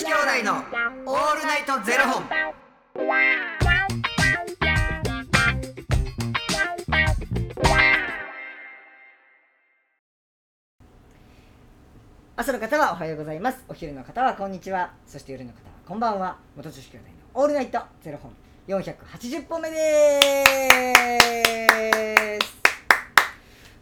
子兄弟のオールナイトゼロ本。朝の方はおはようございます。お昼の方はこんにちは。そして夜の方はこんばんは。元女子兄弟のオールナイトゼロ本。480本目です。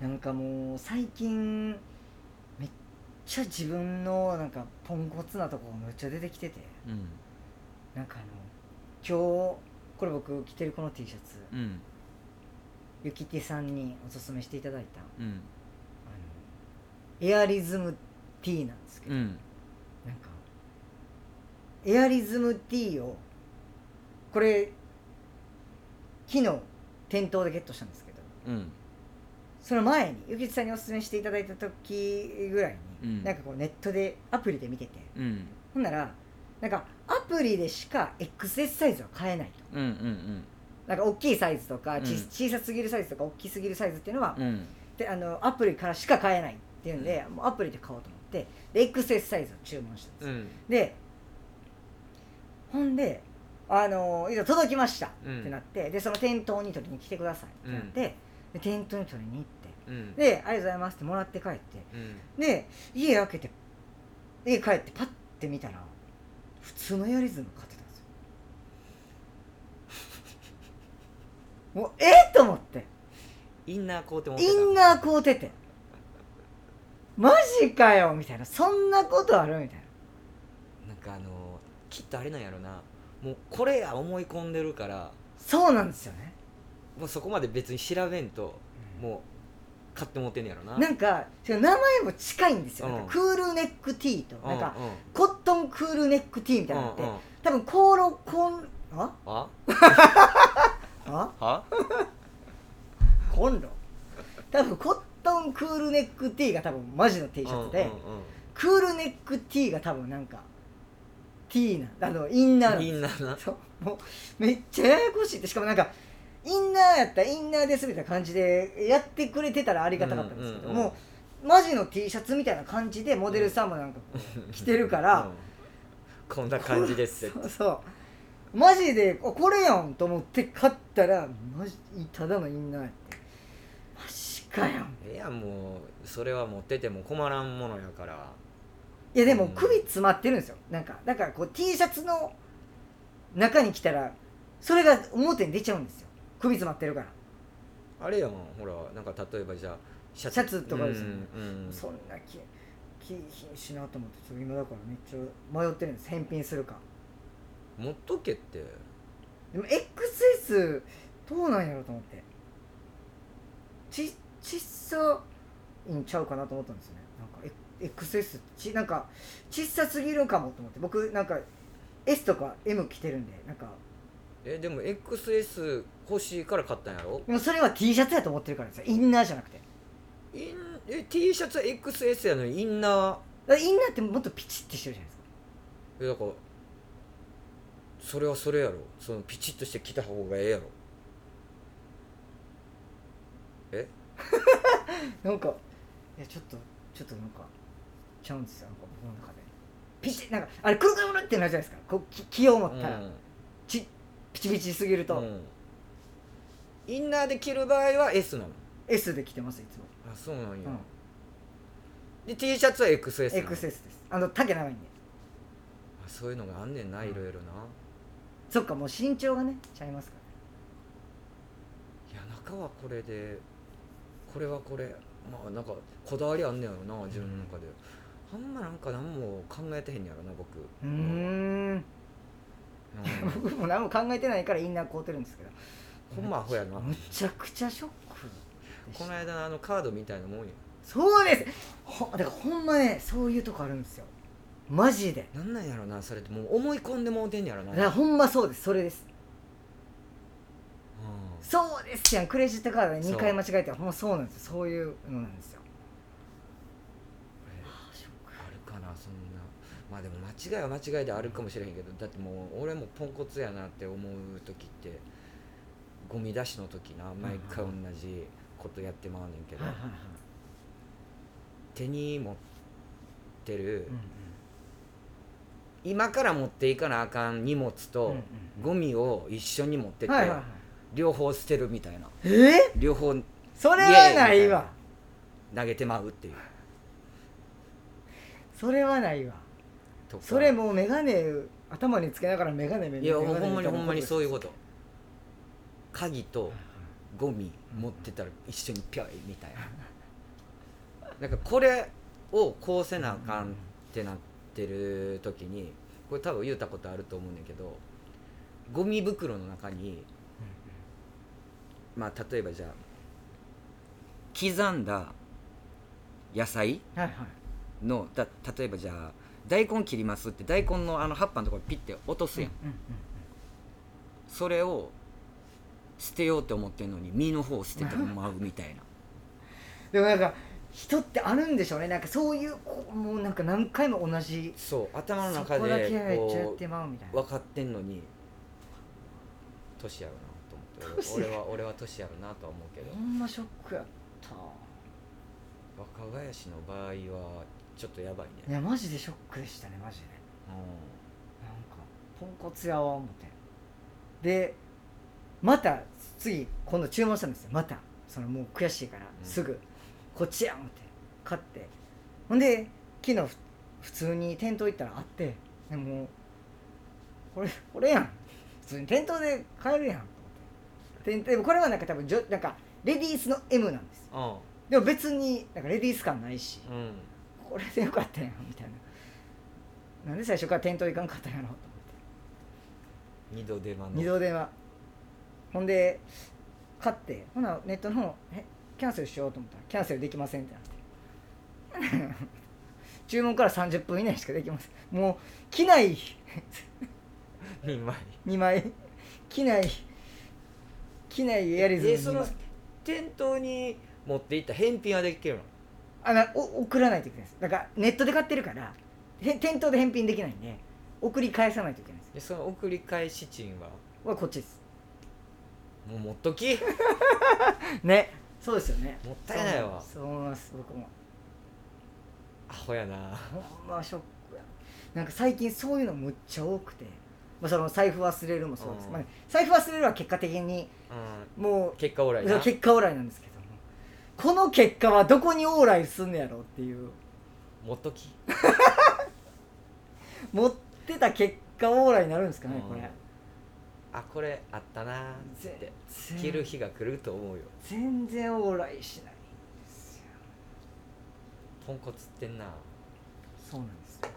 なんかもう最近めっちゃ自分のなんかポンコツなところがめっちゃ出てきててうん。なんかあの今日これ僕着てるこの T シャツうん。ゆきてさんにおすすめしていただいたうん。あのエアリズム T なんですけど、うん。なんかエアリズム T をこれ昨日店頭でゲットしたんですけどうん。その前にゆきちさんにおすすめしていただいた時ぐらいに、うんなんかこうネットでアプリで見ててうん。ほんならなんかアプリでしか XS サイズは買えないとうん。うん。なんか大きいサイズとか、ちうん小さすぎるサイズとか大きすぎるサイズっていうのは、うん。であのアプリからしか買えないっていうんで、もうアプリで買おうと思ってで XS サイズを注文したんです、うん。でほんであのいざ届きましたうんってなって、でその店頭に取りに来てくださいってなって、で店頭に取りに行って。うん。で「ありがとうございます」ってもらって帰って。うん。で家開けて家帰ってパッて見たら普通のエアリズム買ってたんですよ。もうえっ？と思って。インナーコーテもインナー買うてて。マジかよみたいな。そんなことあるみたいな。なんかあのきっとあれなんやろな。もうこれや思い込んでるから。そうなんですよねもうそこまで別に調べんともう買って持ってんねやろな。なんか違う名前も近いんですよ、うん。なんかクールネックティーとうんなんかうんコットンクールネックティーみたいなのって、多分コーロコンあ？ああ は？コンロ？多分コットンクールネックティーが多分マジの T シャツで、クールネックティーが多分なんか T なあのインナーなん、ですインナーな。そう。もうめっちゃややこしいって。しかもなんかインナーやったらインナーですみたいな感じでやってくれてたらありがたかったんですけど、もうマジの T シャツみたいな感じでモデルさんもなんか着てるから、うんこんな感じですって。そうそうマジであこれやんと思って買ったらマジただのインナーやって。マジかよ。いやもうそれは持ってても困らんものやから。いやでもうん。首詰まってるんですよ。なんかだからこう T シャツの中に来たらそれが表に出ちゃうんですよ首詰まってるから。あれやんほらなんか例えばじゃあシャツ。とかですよね。うんうん。そんな気気品しなと思ってちょっと今だからめっちゃ迷ってるんです。返品するか。持っとけって。でも XS どうなんやろうと思って。ちちっさいんちゃうかなと思ったんですよね。なんかえ XS ちなんか小さすぎるかもと思って。僕なんか S とか M 着てるんでなんかえでも XS 欲しいから買ったんやろ？でもそれは T シャツやと思ってるからですよ。インナーじゃなくて。インえ T シャツは XS やのにインナー？だからインナーってもっとピチッてしてるじゃないですか。えだからそれはそれやろ。そのピチッとして着た方がええやろ。え？なんかいやちょっとちょっとなんかちゃうんですよ。なんか僕の中で。ピチッなんかあれくるくるくるってなるじゃないですか。こうき気を持ったら、うん。ちピチピチすぎると、うん。インナーで着る場合は S なの。S で着てますいつも、あそうなんや、うん、で T シャツは XS なの。XS です。あの丈長いんで。あそういうのがあんねんな、いろいろな。そっかもう身長がねちゃいますかいや中はこれでこれはこれ。まあなんかこだわりあんねやろな自分の中で、あんまなんか何も考えてへんやろな僕。らうーんうん。僕も何も考えてないからインナー買うてるんですけど。ほんまアホやな。むちゃくちゃショックこの間あのカードみたいなもんやそうです。ほだからほんまねそういうとこあるんですよ。マジで。なんなんやろなそれってもう思い込んでもうてんねやろな、いやほんまそうです。それです。うん。そうですやん。クレジットカードでそう2回間違えてほんまそうなんですよ。そういうのなんですよあるかなそんなまあでも間違いは間違いであるかもしれへんけどだってもう俺もポンコツやなって思う時ってゴミ出しの時な毎回同じことやってまうねんけど、手に持ってる、うん今から持っていかなあかん荷物うんと、ゴミを一緒に持ってって、両方捨てるみたいな。え？両方それはないわ。投げてまうっていう。それはないわとか。それもう眼鏡頭につけながら眼鏡目いやほんまにほんまにそういううこと。鍵とゴミ持ってたら一緒にピョイみたいな。なんかこれをこうせなあかんってなってる時にこれ多分言うたことあると思うねんだけどゴミ袋の中にまあ例えばじゃあ刻んだ野菜はいはい。のだ例えばじゃあ大根切りますって大根のあの葉っぱのところピッて落とすやん、それを捨てようって思ってんのに身の方を捨ててまうみたいな。でもなんか人ってあるんでしょうね。なんかそういうもうなんか何回も同じそう頭のそ中でこう分かってんのに年やろなと思って。俺は俺は年やろなとは思うけど。ほんまショックやった若林の場合はちょっとやばいいねやマジでショックでしたねマジで。うなんかポンコツやわ思って。でまた次今度注文したんですよ。また。そのもう悔しいからうん。すぐ。こっちや思って。買って。ほんで昨日ふ普通に店頭行ったらあって。でもこれこれやん。普通に店頭で買えるやんと思って。店でもこれはなんか多分じょなんかレディースの M なんですよ。んでも別になんかレディース感ないしこれでよかったやんみたいな。なんで最初から店頭行かんかったんやろと思って。二度手間の。二度電話ほんで買ってほなネットの方えキャンセルしようと思ったらキャンセルできませんってなって。注文から30分以内しかできません。もう機内2枚。2枚。機内機内やりずにえその店頭に持っていった返品はできるの？あのお送らないといけないです。だからネットで買ってるからへ店頭で返品できないんで送り返さないといけないです。でその送り返し賃は？はこっちです。もう持っとき。ね。そうですよね。もったいないわ。そう思います。僕も。アホやな。ほんまショックや。なんか最近そういうのむっちゃ多くて、まあ、その財布忘れるもそうです、うん。まあ、財布忘れるは結果的にうもん結果オーラうイな結果オーライなんですけこの結果はどこにオーライすんねやろっていう。持っとき。持ってた結果オーライになるんですかねこれ。あこれあったなーって。全着る日が来ると思うよ。全然オーライしないんですよ。ポンコツってんな。そうなんですよ。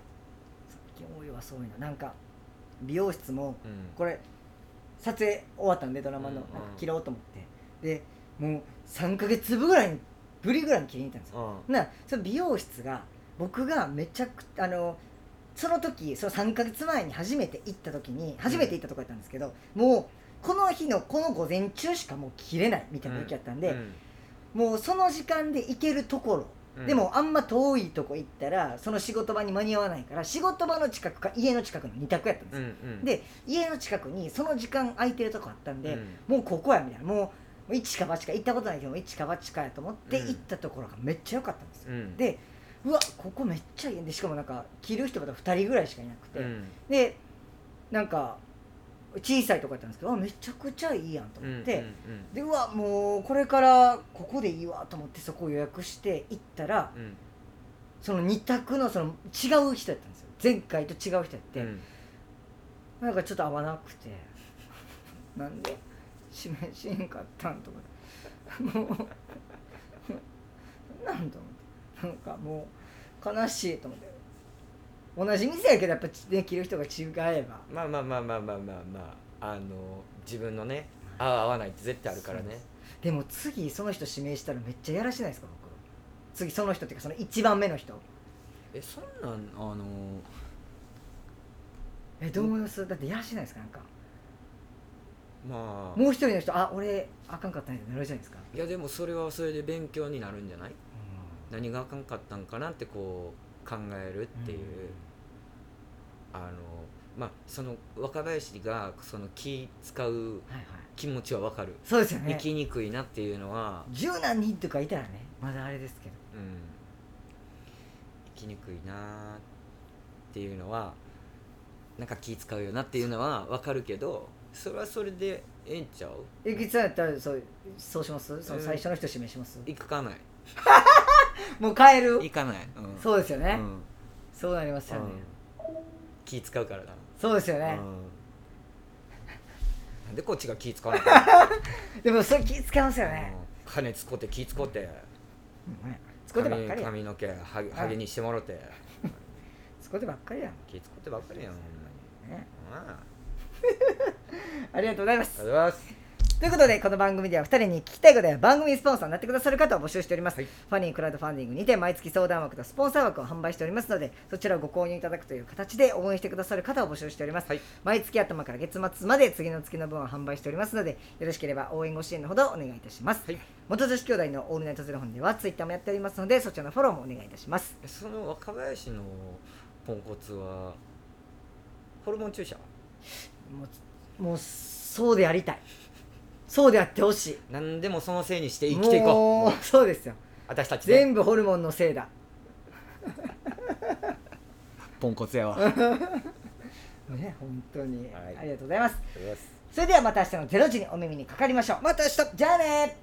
最近多いわそういうの。なんか美容室もうん。これ撮影終わったんでドラマの、うん。なんか切ろうと思って。でもう3ヶ月ぶぐらいにぶりぐらいに切りに行ったんですよ。うん。なその美容室が僕がめちゃくあのその時その3ヶ月前に初めて行った時に初めて行ったとこやったんですけど、もうこの日のこの午前中しかもう切れないみたいな時やったんで、もうその時間で行けるところ、うん。でもあんま遠いとこ行ったらその仕事場に間に合わないから仕事場の近くか家の近くの2択やったんですよ、うんうん。で家の近くにその時間空いてるとこあったんで、うん。もうここやみたいな。もう一か八か行ったことないけども一か八かやと思ってうん。行ったところがめっちゃ良かったんですよ、うん。でうわここめっちゃいいでしかもなんか着る人が2人ぐらいしかいなくて、うん。でなんか小さいとこやったんですけどあめちゃくちゃいいやんと思って、うんうんでうわもうこれからここでいいわと思ってそこを予約して行ったらうん。その2択のその違う人やったんですよ。前回と違う人やって、うん。なんかちょっと合わなくて。なんで？指名しへんかったんとかもうなんと思って。なんかもう悲しいと思って。同じ店やけどやっぱね着る人が違えば。まあまあまあまあまあまあまああの自分のね合う合わないって絶対あるからね。でも次その人指名したらめっちゃやらしないですか僕。次その人っていうかその1番目の人。えそんなんあのえどう思いますだってやらしないですかなんかまあ。もう一人の人あ俺あかんかったんやってなるじゃないですか、いやでもそれはそれで勉強になるんじゃない？何があかんかったんかなってこう考えるっていう、あのまあその若林がその気使うはいはい。気持ちはわかる、そうですよね。生きにくいなっていうのは、十何人とかいたらねまだあれですけど。うん、生きにくいなっていうのはなんか気使うよなっていうのはわかるけどそれはそれでええんちゃう？えきつさんやったらそうそうします？そのうん最初の人指名します、行かない。もう変える？行かない、うん、そうですよね、うん。そうなりますよね、うん。気使うからな。そうですよね、うん。なんでこっちが気使わないか でもそれ気使いますよね、うん。金使って気使って。使ってばっかりや。ん髪髪の毛はハゲにしてもろて。使ってばっかりやん、気使ってばっかりやんほんまに。ね、あありがとうございます。ありがとうございます。ということでこの番組では2人に聞きたいことや番組スポンサーになってくださる方を募集しております、はい。ファニークラウドファンディングにて毎月相談枠とスポンサー枠を販売しておりますのでそちらをご購入いただくという形で応援してくださる方を募集しております、はい。毎月頭から月末まで次の月の分を販売しておりますのでよろしければ応援ご支援のほどお願いいたします、はい。元女子兄弟のオールナイトゼロ本ではツイッターもやっておりますのでそちらのフォローもお願いいたします。その若林のポンコツはホルモン注射？もうもうそうでありたい。そうであってほしい。何でもそのせいにして生きていこう。もうそうですよ。私たちで全部ホルモンのせいだ。ポンコツやわ。ね本当に、はい。ありがとうございます。それではまた明日の0時にお耳にかかりましょう。また明日。じゃあね